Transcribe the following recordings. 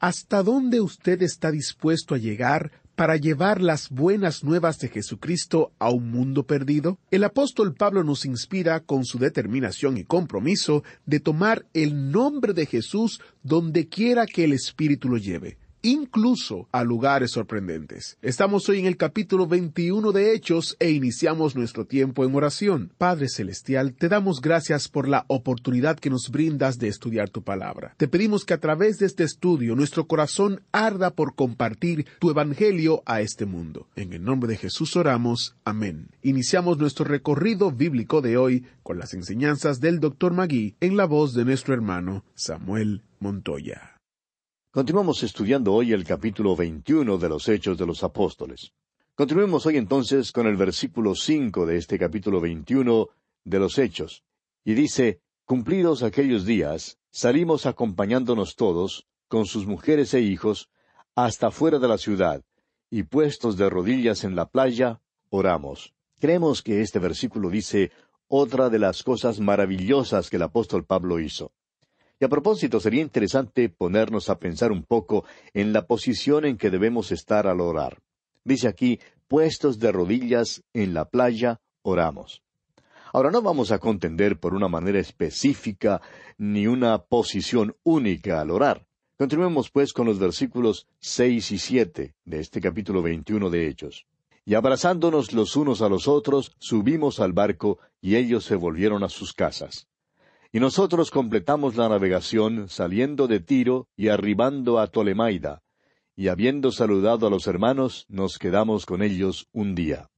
¿Hasta dónde usted está dispuesto a llegar para llevar las buenas nuevas de Jesucristo a un mundo perdido? El apóstol Pablo nos inspira con su determinación y compromiso de tomar el nombre de Jesús donde quiera que el Espíritu lo lleve incluso a lugares sorprendentes. Estamos hoy en el capítulo 21 de Hechos e iniciamos nuestro tiempo en oración. Padre Celestial, te damos gracias por la oportunidad que nos brindas de estudiar tu palabra. Te pedimos que a través de este estudio nuestro corazón arda por compartir tu evangelio a este mundo. En el nombre de Jesús oramos. Amén. Iniciamos nuestro recorrido bíblico de hoy con las enseñanzas del Dr. Magui en la voz de nuestro hermano Samuel Montoya. Continuamos estudiando hoy el capítulo 21 de los Hechos de los Apóstoles. Continuemos hoy entonces con el versículo 5 de este capítulo 21 de los Hechos. Y dice, Cumplidos aquellos días, salimos acompañándonos todos, con sus mujeres e hijos, hasta fuera de la ciudad, y puestos de rodillas en la playa, oramos. Creemos que este versículo dice otra de las cosas maravillosas que el apóstol Pablo hizo. Y a propósito, sería interesante ponernos a pensar un poco en la posición en que debemos estar al orar. Dice aquí, puestos de rodillas en la playa, oramos. Ahora no vamos a contender por una manera específica ni una posición única al orar. Continuemos pues con los versículos seis y siete de este capítulo veintiuno de Hechos. Y abrazándonos los unos a los otros, subimos al barco, y ellos se volvieron a sus casas. Y nosotros completamos la navegación saliendo de Tiro y arribando a Tolemaida, y habiendo saludado a los hermanos, nos quedamos con ellos un día.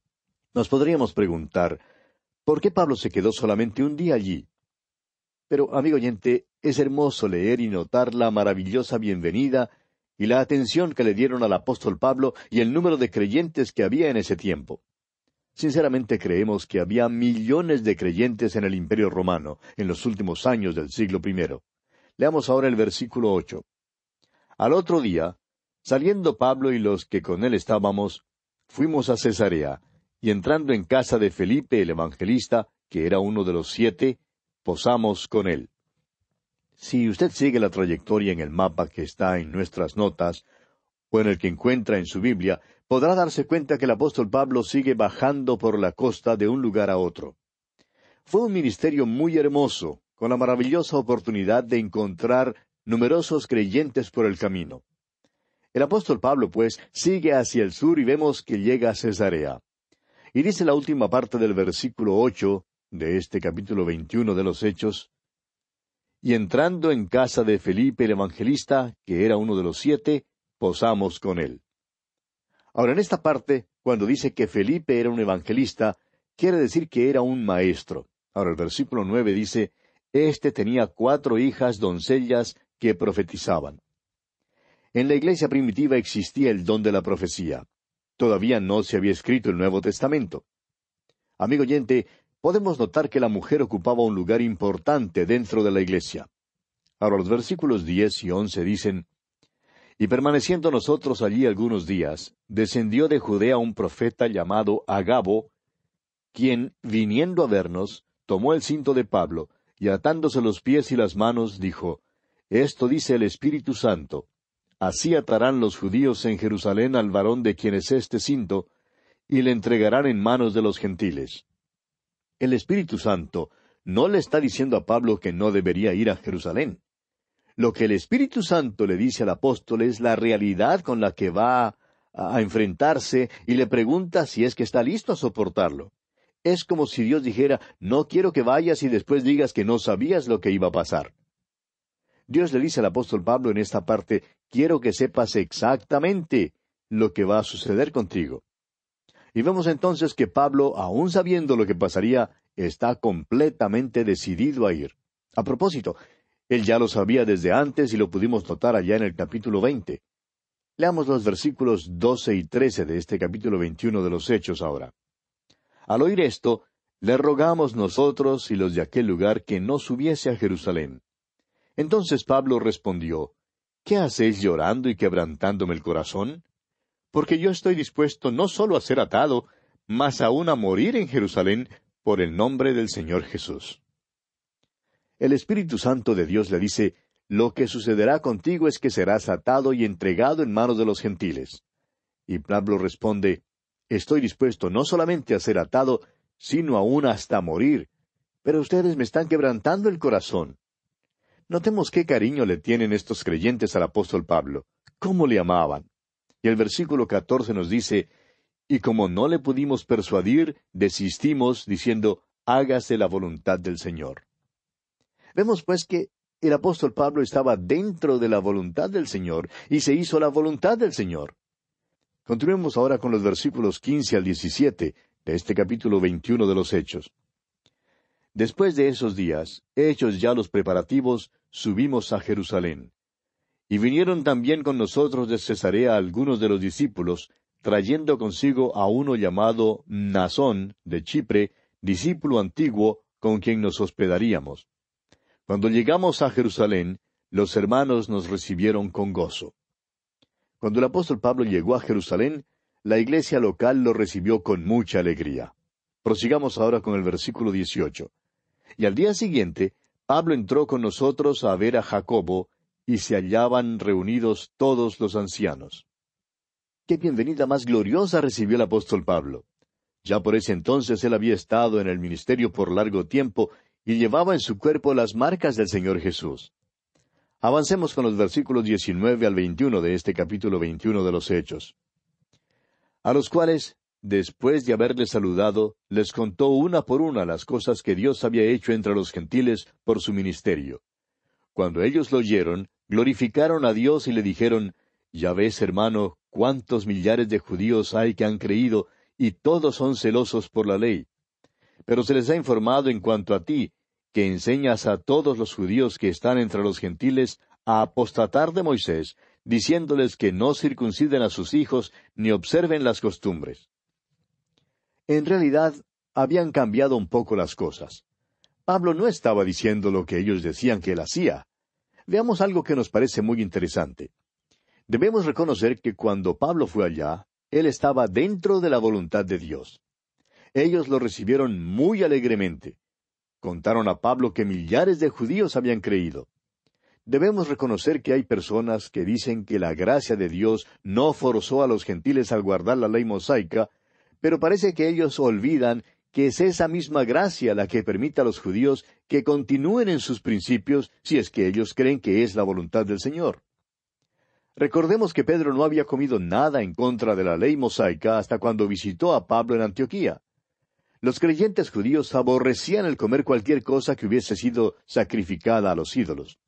Nos podríamos preguntar, ¿por qué Pablo se quedó solamente un día allí? Pero, amigo oyente, es hermoso leer y notar la maravillosa bienvenida y la atención que le dieron al apóstol Pablo y el número de creyentes que había en ese tiempo. Sinceramente creemos que había millones de creyentes en el Imperio romano en los últimos años del siglo I. Leamos ahora el versículo ocho. Al otro día, saliendo Pablo y los que con él estábamos, fuimos a Cesarea, y entrando en casa de Felipe el evangelista, que era uno de los siete, posamos con él. Si usted sigue la trayectoria en el mapa que está en nuestras notas, o en el que encuentra en su Biblia, podrá darse cuenta que el apóstol Pablo sigue bajando por la costa de un lugar a otro. Fue un ministerio muy hermoso, con la maravillosa oportunidad de encontrar numerosos creyentes por el camino. El apóstol Pablo, pues, sigue hacia el sur y vemos que llega a Cesarea. Y dice la última parte del versículo ocho de este capítulo veintiuno de los Hechos, y entrando en casa de Felipe el evangelista, que era uno de los siete, posamos con él. Ahora, en esta parte, cuando dice que Felipe era un evangelista, quiere decir que era un maestro. Ahora, el versículo nueve dice, Este tenía cuatro hijas doncellas que profetizaban. En la iglesia primitiva existía el don de la profecía. Todavía no se había escrito el Nuevo Testamento. Amigo oyente, podemos notar que la mujer ocupaba un lugar importante dentro de la iglesia. Ahora los versículos diez y once dicen, Y permaneciendo nosotros allí algunos días, descendió de Judea un profeta llamado Agabo, quien, viniendo a vernos, tomó el cinto de Pablo, y atándose los pies y las manos, dijo, Esto dice el Espíritu Santo, Así atarán los judíos en Jerusalén al varón de quien es este cinto, y le entregarán en manos de los gentiles. El Espíritu Santo no le está diciendo a Pablo que no debería ir a Jerusalén. Lo que el Espíritu Santo le dice al apóstol es la realidad con la que va a enfrentarse y le pregunta si es que está listo a soportarlo. Es como si Dios dijera, no quiero que vayas y después digas que no sabías lo que iba a pasar. Dios le dice al apóstol Pablo en esta parte, quiero que sepas exactamente lo que va a suceder contigo. Y vemos entonces que Pablo, aun sabiendo lo que pasaría, está completamente decidido a ir. A propósito, él ya lo sabía desde antes y lo pudimos notar allá en el capítulo veinte. Leamos los versículos doce y trece de este capítulo veintiuno de los Hechos ahora. Al oír esto, le rogamos nosotros y los de aquel lugar que no subiese a Jerusalén. Entonces Pablo respondió, ¿Qué hacéis llorando y quebrantándome el corazón? Porque yo estoy dispuesto no solo a ser atado, mas aún a morir en Jerusalén por el nombre del Señor Jesús el Espíritu Santo de Dios le dice, Lo que sucederá contigo es que serás atado y entregado en manos de los gentiles. Y Pablo responde, Estoy dispuesto no solamente a ser atado, sino aún hasta morir. Pero ustedes me están quebrantando el corazón. Notemos qué cariño le tienen estos creyentes al apóstol Pablo, cómo le amaban. Y el versículo catorce nos dice, Y como no le pudimos persuadir, desistimos, diciendo, Hágase la voluntad del Señor. Vemos pues que el apóstol Pablo estaba dentro de la voluntad del Señor y se hizo la voluntad del Señor. Continuemos ahora con los versículos quince al diecisiete de este capítulo veintiuno de los Hechos. Después de esos días, hechos ya los preparativos, subimos a Jerusalén. Y vinieron también con nosotros de Cesarea algunos de los discípulos, trayendo consigo a uno llamado Nazón de Chipre, discípulo antiguo, con quien nos hospedaríamos. Cuando llegamos a Jerusalén, los hermanos nos recibieron con gozo. Cuando el apóstol Pablo llegó a Jerusalén, la iglesia local lo recibió con mucha alegría. Prosigamos ahora con el versículo 18. Y al día siguiente, Pablo entró con nosotros a ver a Jacobo, y se hallaban reunidos todos los ancianos. Qué bienvenida más gloriosa recibió el apóstol Pablo. Ya por ese entonces él había estado en el ministerio por largo tiempo y llevaba en su cuerpo las marcas del Señor Jesús. Avancemos con los versículos 19 al 21 de este capítulo 21 de los Hechos. A los cuales, después de haberles saludado, les contó una por una las cosas que Dios había hecho entre los gentiles por su ministerio. Cuando ellos lo oyeron, glorificaron a Dios y le dijeron, Ya ves, hermano, cuántos millares de judíos hay que han creído, y todos son celosos por la ley pero se les ha informado en cuanto a ti, que enseñas a todos los judíos que están entre los gentiles a apostatar de Moisés, diciéndoles que no circunciden a sus hijos ni observen las costumbres. En realidad, habían cambiado un poco las cosas. Pablo no estaba diciendo lo que ellos decían que él hacía. Veamos algo que nos parece muy interesante. Debemos reconocer que cuando Pablo fue allá, él estaba dentro de la voluntad de Dios. Ellos lo recibieron muy alegremente. Contaron a Pablo que millares de judíos habían creído. Debemos reconocer que hay personas que dicen que la gracia de Dios no forzó a los gentiles al guardar la ley mosaica, pero parece que ellos olvidan que es esa misma gracia la que permite a los judíos que continúen en sus principios si es que ellos creen que es la voluntad del Señor. Recordemos que Pedro no había comido nada en contra de la ley mosaica hasta cuando visitó a Pablo en Antioquía. Los creyentes judíos aborrecían el comer cualquier cosa que hubiese sido sacrificada a los ídolos.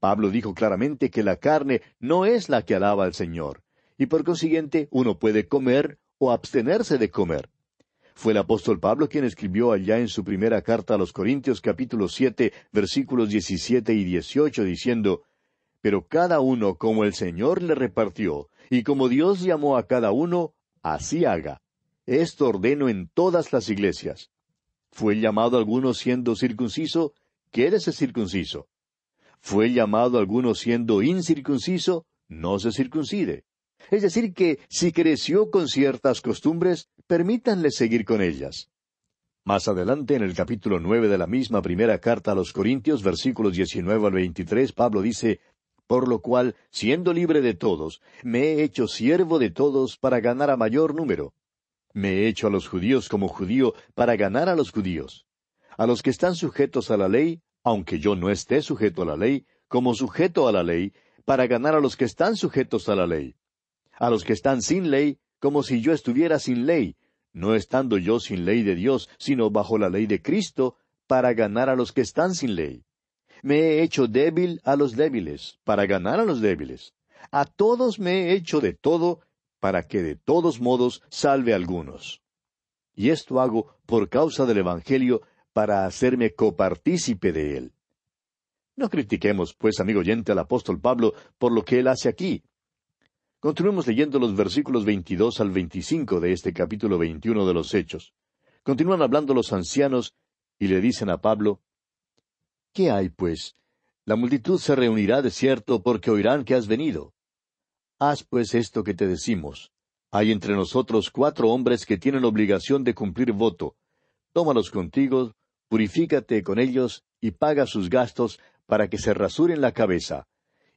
Pablo dijo claramente que la carne no es la que alaba al Señor, y por consiguiente uno puede comer o abstenerse de comer. Fue el apóstol Pablo quien escribió allá en su primera carta a los Corintios capítulo siete versículos diecisiete y dieciocho diciendo Pero cada uno como el Señor le repartió, y como Dios llamó a cada uno, así haga. Esto ordeno en todas las iglesias. ¿Fue llamado alguno siendo circunciso? Quédese circunciso. ¿Fue llamado alguno siendo incircunciso? no se circuncide. Es decir, que si creció con ciertas costumbres, permítanle seguir con ellas. Más adelante, en el capítulo nueve de la misma primera carta a los Corintios, versículos diecinueve al veintitrés, Pablo dice Por lo cual, siendo libre de todos, me he hecho siervo de todos para ganar a mayor número. Me he hecho a los judíos como judío para ganar a los judíos. A los que están sujetos a la ley, aunque yo no esté sujeto a la ley, como sujeto a la ley, para ganar a los que están sujetos a la ley. A los que están sin ley, como si yo estuviera sin ley, no estando yo sin ley de Dios, sino bajo la ley de Cristo, para ganar a los que están sin ley. Me he hecho débil a los débiles, para ganar a los débiles. A todos me he hecho de todo, para que de todos modos salve a algunos. Y esto hago por causa del Evangelio, para hacerme copartícipe de él. No critiquemos, pues, amigo oyente, al apóstol Pablo por lo que él hace aquí. Continuemos leyendo los versículos 22 al 25 de este capítulo 21 de los Hechos. Continúan hablando los ancianos y le dicen a Pablo, ¿Qué hay, pues? La multitud se reunirá de cierto porque oirán que has venido. Haz, pues, esto que te decimos. Hay entre nosotros cuatro hombres que tienen obligación de cumplir voto. Tómalos contigo, purifícate con ellos y paga sus gastos para que se rasuren la cabeza,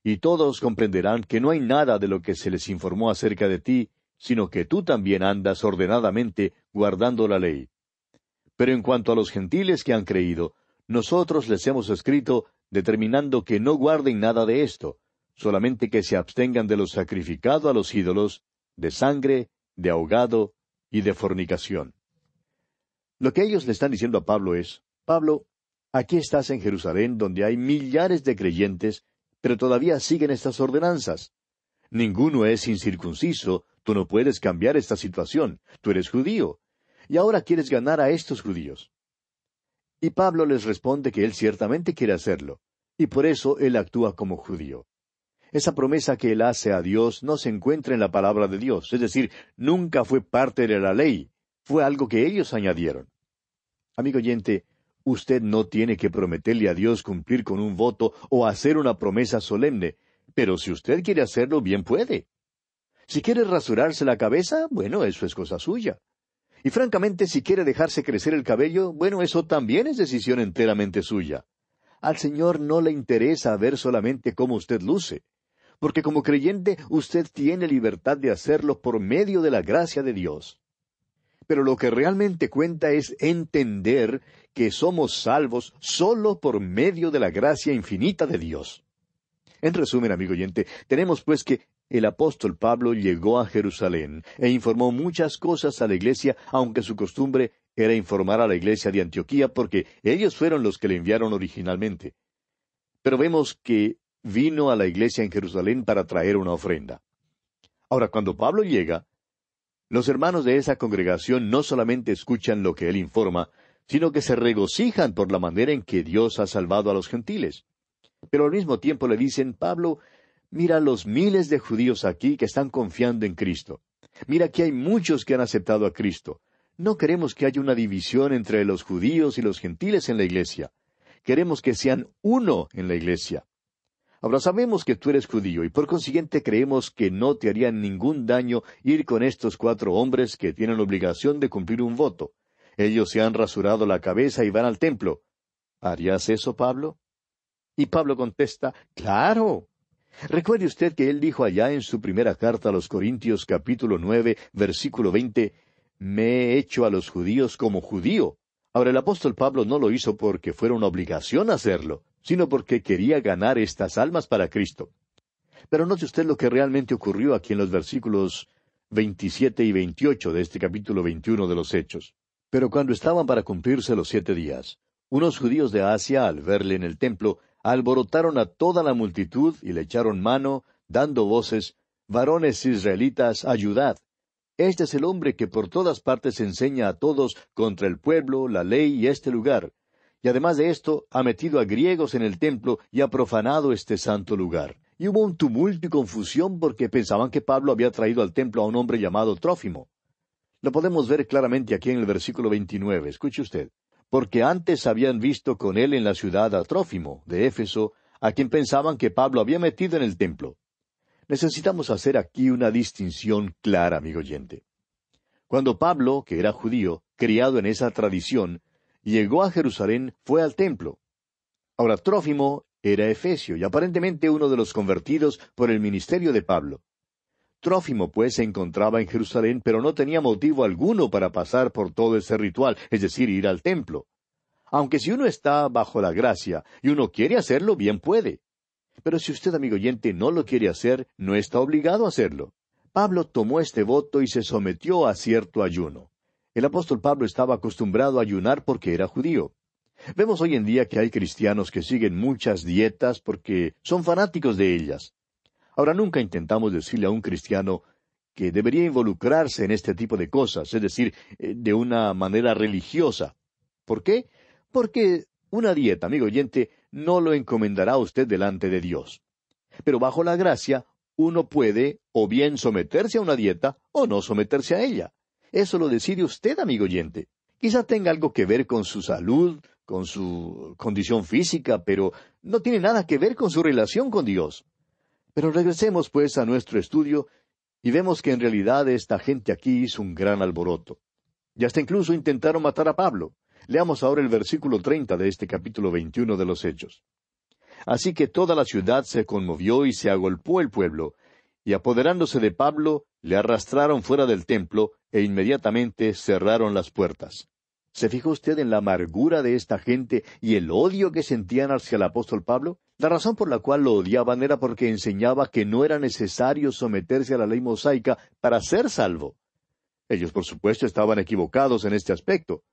y todos comprenderán que no hay nada de lo que se les informó acerca de ti, sino que tú también andas ordenadamente guardando la ley. Pero en cuanto a los gentiles que han creído, nosotros les hemos escrito determinando que no guarden nada de esto, solamente que se abstengan de lo sacrificado a los ídolos, de sangre, de ahogado y de fornicación. Lo que ellos le están diciendo a Pablo es, Pablo, Aquí estás en Jerusalén, donde hay millares de creyentes, pero todavía siguen estas ordenanzas. Ninguno es incircunciso, tú no puedes cambiar esta situación, tú eres judío, y ahora quieres ganar a estos judíos. Y Pablo les responde que él ciertamente quiere hacerlo, y por eso él actúa como judío. Esa promesa que él hace a Dios no se encuentra en la palabra de Dios, es decir, nunca fue parte de la ley, fue algo que ellos añadieron. Amigo oyente, Usted no tiene que prometerle a Dios cumplir con un voto o hacer una promesa solemne, pero si usted quiere hacerlo, bien puede. Si quiere rasurarse la cabeza, bueno, eso es cosa suya. Y francamente, si quiere dejarse crecer el cabello, bueno, eso también es decisión enteramente suya. Al Señor no le interesa ver solamente cómo usted luce, porque como creyente usted tiene libertad de hacerlo por medio de la gracia de Dios. Pero lo que realmente cuenta es entender que somos salvos sólo por medio de la gracia infinita de Dios. En resumen, amigo oyente, tenemos pues que el apóstol Pablo llegó a Jerusalén e informó muchas cosas a la iglesia, aunque su costumbre era informar a la iglesia de Antioquía porque ellos fueron los que le enviaron originalmente. Pero vemos que vino a la iglesia en Jerusalén para traer una ofrenda. Ahora, cuando Pablo llega, los hermanos de esa congregación no solamente escuchan lo que él informa, sino que se regocijan por la manera en que Dios ha salvado a los gentiles. Pero al mismo tiempo le dicen, Pablo, mira los miles de judíos aquí que están confiando en Cristo. Mira que hay muchos que han aceptado a Cristo. No queremos que haya una división entre los judíos y los gentiles en la iglesia. Queremos que sean uno en la iglesia. Ahora sabemos que tú eres judío y por consiguiente creemos que no te haría ningún daño ir con estos cuatro hombres que tienen obligación de cumplir un voto. Ellos se han rasurado la cabeza y van al templo. ¿Harías eso, Pablo? Y Pablo contesta, Claro. Recuerde usted que él dijo allá en su primera carta a los Corintios capítulo nueve, versículo veinte, Me he hecho a los judíos como judío. Ahora el apóstol Pablo no lo hizo porque fuera una obligación hacerlo sino porque quería ganar estas almas para Cristo. Pero note usted lo que realmente ocurrió aquí en los versículos 27 y 28 de este capítulo 21 de los Hechos. Pero cuando estaban para cumplirse los siete días, unos judíos de Asia, al verle en el templo, alborotaron a toda la multitud y le echaron mano, dando voces, Varones israelitas, ayudad. Este es el hombre que por todas partes enseña a todos contra el pueblo, la ley y este lugar, y además de esto ha metido a griegos en el templo y ha profanado este santo lugar. Y hubo un tumulto y confusión porque pensaban que Pablo había traído al templo a un hombre llamado Trófimo. Lo podemos ver claramente aquí en el versículo 29. Escuche usted. Porque antes habían visto con él en la ciudad a Trófimo, de Éfeso, a quien pensaban que Pablo había metido en el templo. Necesitamos hacer aquí una distinción clara, amigo oyente. Cuando Pablo, que era judío, criado en esa tradición, llegó a Jerusalén, fue al templo. Ahora Trófimo era efesio y aparentemente uno de los convertidos por el ministerio de Pablo. Trófimo, pues, se encontraba en Jerusalén, pero no tenía motivo alguno para pasar por todo ese ritual, es decir, ir al templo. Aunque si uno está bajo la gracia y uno quiere hacerlo, bien puede. Pero si usted, amigo oyente, no lo quiere hacer, no está obligado a hacerlo. Pablo tomó este voto y se sometió a cierto ayuno. El apóstol Pablo estaba acostumbrado a ayunar porque era judío. Vemos hoy en día que hay cristianos que siguen muchas dietas porque son fanáticos de ellas. Ahora nunca intentamos decirle a un cristiano que debería involucrarse en este tipo de cosas, es decir, eh, de una manera religiosa. ¿Por qué? Porque una dieta, amigo oyente, no lo encomendará a usted delante de Dios. Pero bajo la gracia, uno puede o bien someterse a una dieta o no someterse a ella. Eso lo decide usted, amigo oyente. Quizá tenga algo que ver con su salud, con su condición física, pero no tiene nada que ver con su relación con Dios. Pero regresemos pues a nuestro estudio y vemos que en realidad esta gente aquí hizo un gran alboroto. Y hasta incluso intentaron matar a Pablo. Leamos ahora el versículo treinta de este capítulo veintiuno de los Hechos. Así que toda la ciudad se conmovió y se agolpó el pueblo, y apoderándose de Pablo, le arrastraron fuera del templo e inmediatamente cerraron las puertas. ¿Se fijó usted en la amargura de esta gente y el odio que sentían hacia el apóstol Pablo? La razón por la cual lo odiaban era porque enseñaba que no era necesario someterse a la ley mosaica para ser salvo. Ellos, por supuesto, estaban equivocados en este aspecto.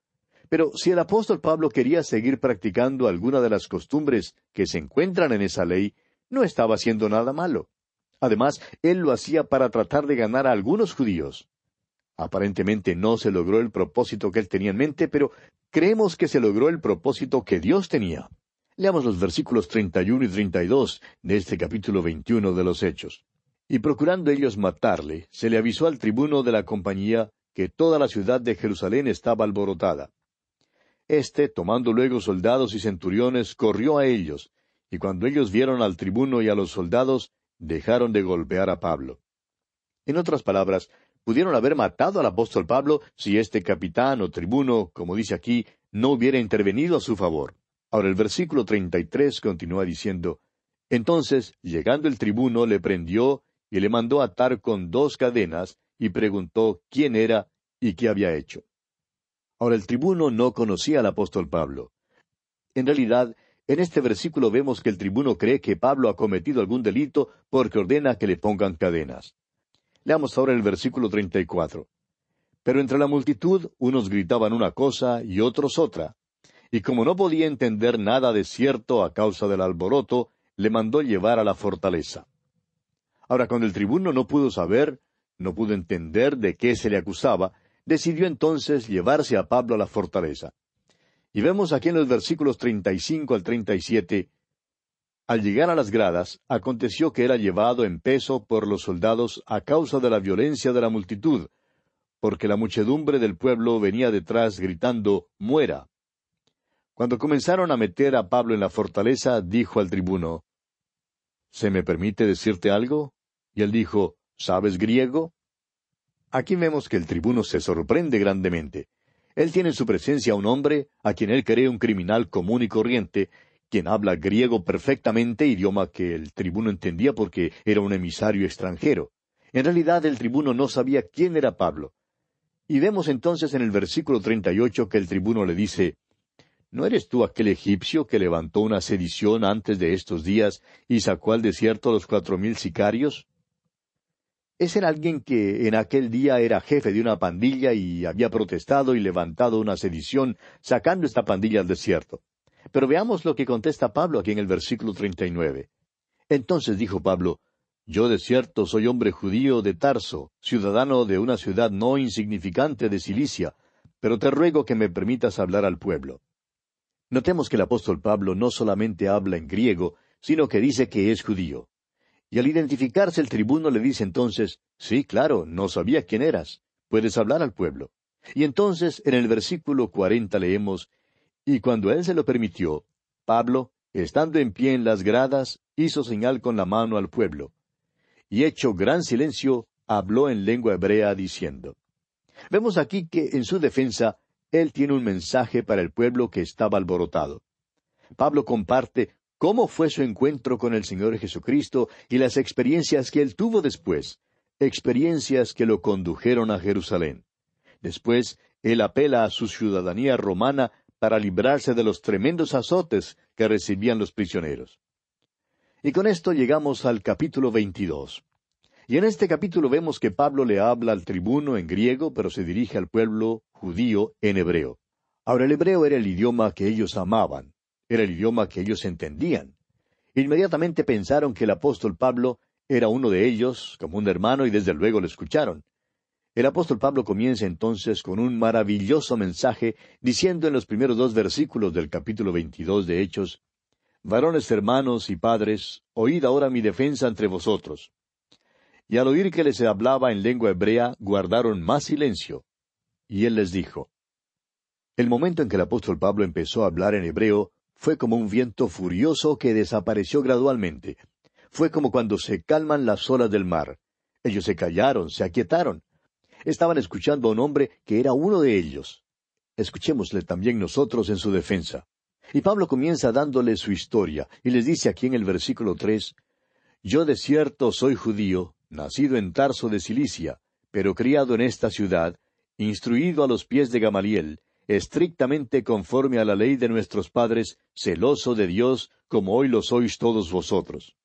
Pero si el apóstol Pablo quería seguir practicando alguna de las costumbres que se encuentran en esa ley, no estaba haciendo nada malo. Además, él lo hacía para tratar de ganar a algunos judíos. Aparentemente no se logró el propósito que él tenía en mente, pero creemos que se logró el propósito que Dios tenía. Leamos los versículos 31 y 32 de este capítulo 21 de los Hechos. Y procurando ellos matarle, se le avisó al tribuno de la compañía que toda la ciudad de Jerusalén estaba alborotada. Este, tomando luego soldados y centuriones, corrió a ellos, y cuando ellos vieron al tribuno y a los soldados, dejaron de golpear a Pablo. En otras palabras, pudieron haber matado al apóstol Pablo si este capitán o tribuno, como dice aquí, no hubiera intervenido a su favor. Ahora el versículo treinta y tres continúa diciendo Entonces, llegando el tribuno, le prendió y le mandó atar con dos cadenas, y preguntó quién era y qué había hecho. Ahora el tribuno no conocía al apóstol Pablo. En realidad, en este versículo vemos que el tribuno cree que Pablo ha cometido algún delito porque ordena que le pongan cadenas. Leamos ahora el versículo treinta y cuatro. Pero entre la multitud unos gritaban una cosa y otros otra, y como no podía entender nada de cierto a causa del alboroto, le mandó llevar a la fortaleza. Ahora, cuando el tribuno no pudo saber, no pudo entender de qué se le acusaba, decidió entonces llevarse a Pablo a la fortaleza. Y vemos aquí en los versículos treinta y cinco al treinta y siete al llegar a las gradas, aconteció que era llevado en peso por los soldados a causa de la violencia de la multitud, porque la muchedumbre del pueblo venía detrás gritando Muera. Cuando comenzaron a meter a Pablo en la fortaleza, dijo al tribuno, ¿Se me permite decirte algo? Y él dijo, ¿Sabes griego? Aquí vemos que el tribuno se sorprende grandemente. Él tiene en su presencia a un hombre a quien él cree un criminal común y corriente, quien habla griego perfectamente, idioma que el tribuno entendía porque era un emisario extranjero. En realidad el tribuno no sabía quién era Pablo. Y vemos entonces en el versículo treinta y ocho que el tribuno le dice ¿No eres tú aquel egipcio que levantó una sedición antes de estos días y sacó al desierto a los cuatro mil sicarios? Ese era alguien que en aquel día era jefe de una pandilla y había protestado y levantado una sedición sacando esta pandilla al desierto. Pero veamos lo que contesta Pablo aquí en el versículo treinta y nueve. Entonces dijo Pablo, Yo de cierto soy hombre judío de Tarso, ciudadano de una ciudad no insignificante de Cilicia, pero te ruego que me permitas hablar al pueblo. Notemos que el apóstol Pablo no solamente habla en griego, sino que dice que es judío. Y al identificarse el tribuno le dice entonces, sí, claro, no sabía quién eras, puedes hablar al pueblo. Y entonces en el versículo cuarenta leemos, y cuando él se lo permitió, Pablo, estando en pie en las gradas, hizo señal con la mano al pueblo. y hecho gran silencio, habló en lengua hebrea diciendo. Vemos aquí que en su defensa él tiene un mensaje para el pueblo que estaba alborotado. Pablo comparte cómo fue su encuentro con el Señor Jesucristo y las experiencias que él tuvo después, experiencias que lo condujeron a Jerusalén. Después, él apela a su ciudadanía romana para librarse de los tremendos azotes que recibían los prisioneros. Y con esto llegamos al capítulo 22. Y en este capítulo vemos que Pablo le habla al tribuno en griego, pero se dirige al pueblo judío en hebreo. Ahora el hebreo era el idioma que ellos amaban, era el idioma que ellos entendían. Inmediatamente pensaron que el apóstol Pablo era uno de ellos, como un hermano, y desde luego lo escucharon. El apóstol Pablo comienza entonces con un maravilloso mensaje, diciendo en los primeros dos versículos del capítulo veintidós de Hechos, Varones hermanos y padres, oíd ahora mi defensa entre vosotros. Y al oír que les hablaba en lengua hebrea, guardaron más silencio. Y él les dijo, El momento en que el apóstol Pablo empezó a hablar en hebreo fue como un viento furioso que desapareció gradualmente. Fue como cuando se calman las olas del mar. Ellos se callaron, se aquietaron estaban escuchando a un hombre que era uno de ellos. Escuchémosle también nosotros en su defensa. Y Pablo comienza dándole su historia, y les dice aquí en el versículo tres Yo de cierto soy judío, nacido en Tarso de Cilicia, pero criado en esta ciudad, instruido a los pies de Gamaliel, estrictamente conforme a la ley de nuestros padres, celoso de Dios, como hoy lo sois todos vosotros.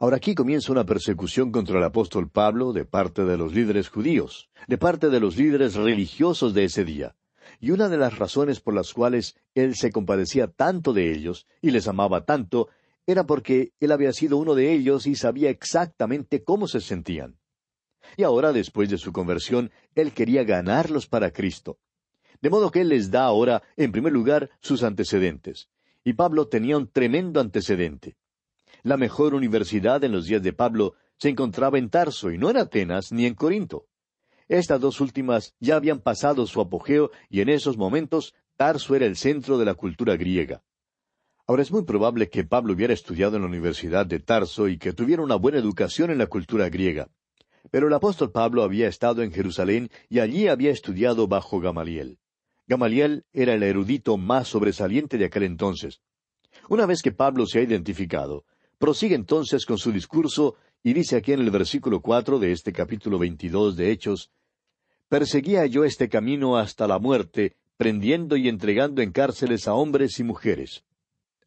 Ahora aquí comienza una persecución contra el apóstol Pablo de parte de los líderes judíos, de parte de los líderes religiosos de ese día. Y una de las razones por las cuales él se compadecía tanto de ellos y les amaba tanto era porque él había sido uno de ellos y sabía exactamente cómo se sentían. Y ahora, después de su conversión, él quería ganarlos para Cristo. De modo que él les da ahora, en primer lugar, sus antecedentes. Y Pablo tenía un tremendo antecedente. La mejor universidad en los días de Pablo se encontraba en Tarso y no en Atenas ni en Corinto. Estas dos últimas ya habían pasado su apogeo y en esos momentos Tarso era el centro de la cultura griega. Ahora es muy probable que Pablo hubiera estudiado en la Universidad de Tarso y que tuviera una buena educación en la cultura griega. Pero el apóstol Pablo había estado en Jerusalén y allí había estudiado bajo Gamaliel. Gamaliel era el erudito más sobresaliente de aquel entonces. Una vez que Pablo se ha identificado, Prosigue entonces con su discurso y dice aquí en el versículo cuatro de este capítulo veintidós de Hechos Perseguía yo este camino hasta la muerte, prendiendo y entregando en cárceles a hombres y mujeres.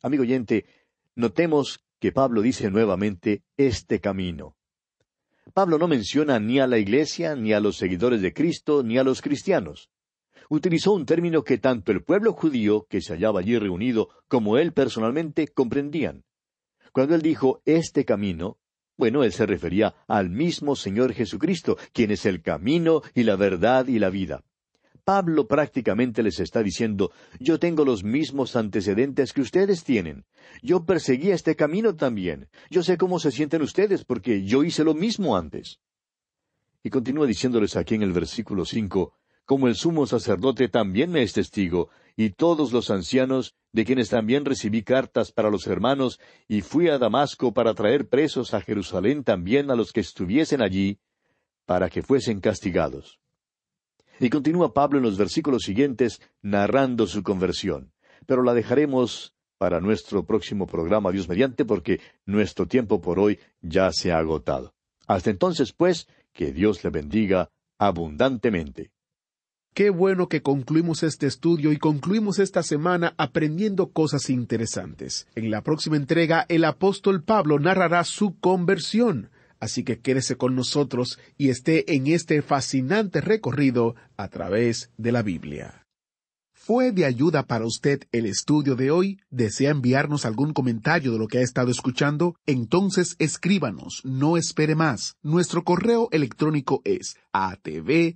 Amigo oyente, notemos que Pablo dice nuevamente este camino. Pablo no menciona ni a la Iglesia, ni a los seguidores de Cristo, ni a los cristianos. Utilizó un término que tanto el pueblo judío que se hallaba allí reunido como él personalmente comprendían. Cuando él dijo este camino, bueno, él se refería al mismo Señor Jesucristo, quien es el camino y la verdad y la vida. Pablo prácticamente les está diciendo, yo tengo los mismos antecedentes que ustedes tienen. Yo perseguí este camino también. Yo sé cómo se sienten ustedes porque yo hice lo mismo antes. Y continúa diciéndoles aquí en el versículo cinco, como el sumo sacerdote también me es testigo, y todos los ancianos, de quienes también recibí cartas para los hermanos, y fui a Damasco para traer presos a Jerusalén también a los que estuviesen allí, para que fuesen castigados. Y continúa Pablo en los versículos siguientes narrando su conversión, pero la dejaremos para nuestro próximo programa, Dios mediante, porque nuestro tiempo por hoy ya se ha agotado. Hasta entonces, pues, que Dios le bendiga abundantemente. Qué bueno que concluimos este estudio y concluimos esta semana aprendiendo cosas interesantes. En la próxima entrega, el apóstol Pablo narrará su conversión. Así que quédese con nosotros y esté en este fascinante recorrido a través de la Biblia. ¿Fue de ayuda para usted el estudio de hoy? ¿Desea enviarnos algún comentario de lo que ha estado escuchando? Entonces escríbanos, no espere más. Nuestro correo electrónico es atv